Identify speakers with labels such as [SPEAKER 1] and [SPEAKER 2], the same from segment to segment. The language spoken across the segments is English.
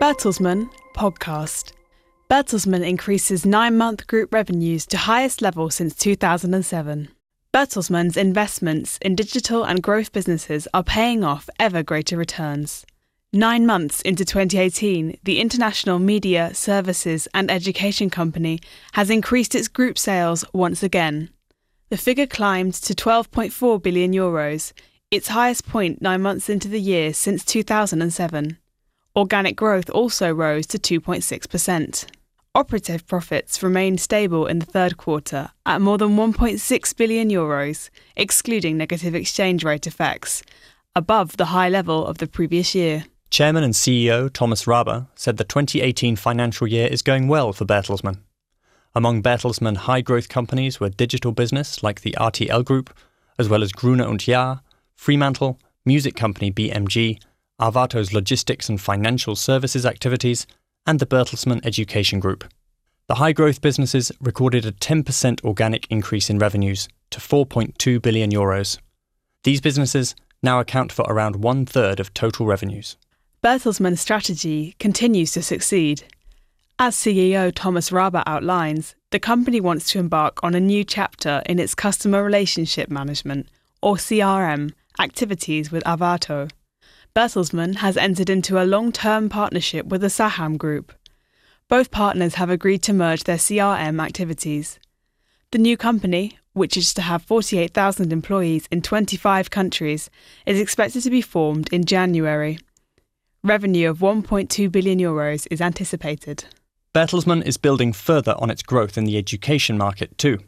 [SPEAKER 1] Bertelsmann Podcast. Bertelsmann increases nine month group revenues to highest level since 2007. Bertelsmann's investments in digital and growth businesses are paying off ever greater returns. Nine months into 2018, the international media, services, and education company has increased its group sales once again. The figure climbed to 12.4 billion euros, its highest point nine months into the year since 2007. Organic growth also rose to 2.6%. Operative profits remained stable in the third quarter at more than 1.6 billion euros, excluding negative exchange rate effects, above the high level of the previous year.
[SPEAKER 2] Chairman and CEO Thomas Rabe said the 2018 financial year is going well for Bertelsmann. Among Bertelsmann high growth companies were digital business like the RTL Group, as well as Gruner und Jahr, Fremantle, music company BMG, Arvato's logistics and financial services activities, and the Bertelsmann Education Group. The high growth businesses recorded a 10% organic increase in revenues to 4.2 billion euros. These businesses now account for around one third of total revenues.
[SPEAKER 1] Bertelsmann's strategy continues to succeed. As CEO Thomas Rabe outlines, the company wants to embark on a new chapter in its customer relationship management, or CRM, activities with Arvato. Bertelsmann has entered into a long term partnership with the Saham Group. Both partners have agreed to merge their CRM activities. The new company, which is to have 48,000 employees in 25 countries, is expected to be formed in January. Revenue of 1.2 billion euros is anticipated.
[SPEAKER 2] Bertelsmann is building further on its growth in the education market too.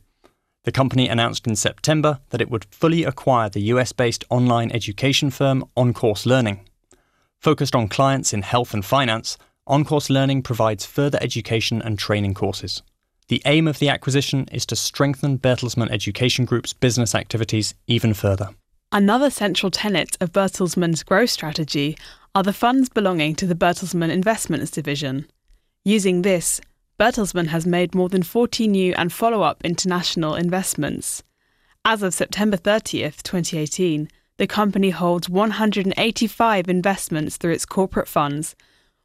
[SPEAKER 2] The company announced in September that it would fully acquire the US based online education firm OnCourse Learning. Focused on clients in health and finance, OnCourse Learning provides further education and training courses. The aim of the acquisition is to strengthen Bertelsmann Education Group's business activities even further.
[SPEAKER 1] Another central tenet of Bertelsmann's growth strategy are the funds belonging to the Bertelsmann Investments division. Using this, Bertelsmann has made more than 40 new and follow up international investments. As of September 30th, 2018, the company holds 185 investments through its corporate funds,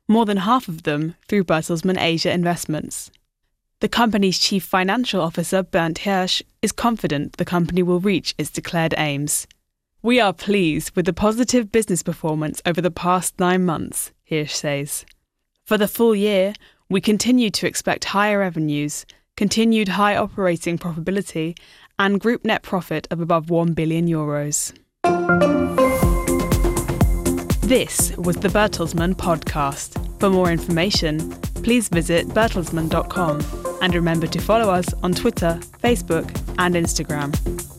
[SPEAKER 1] more than half of them through Bertelsmann Asia Investments. The company's chief financial officer, Bernd Hirsch, is confident the company will reach its declared aims. We are pleased with the positive business performance over the past nine months, Hirsch says. For the full year, we continue to expect higher revenues, continued high operating profitability, and group net profit of above 1 billion euros. This was the Bertelsmann podcast. For more information, please visit bertelsmann.com and remember to follow us on Twitter, Facebook, and Instagram.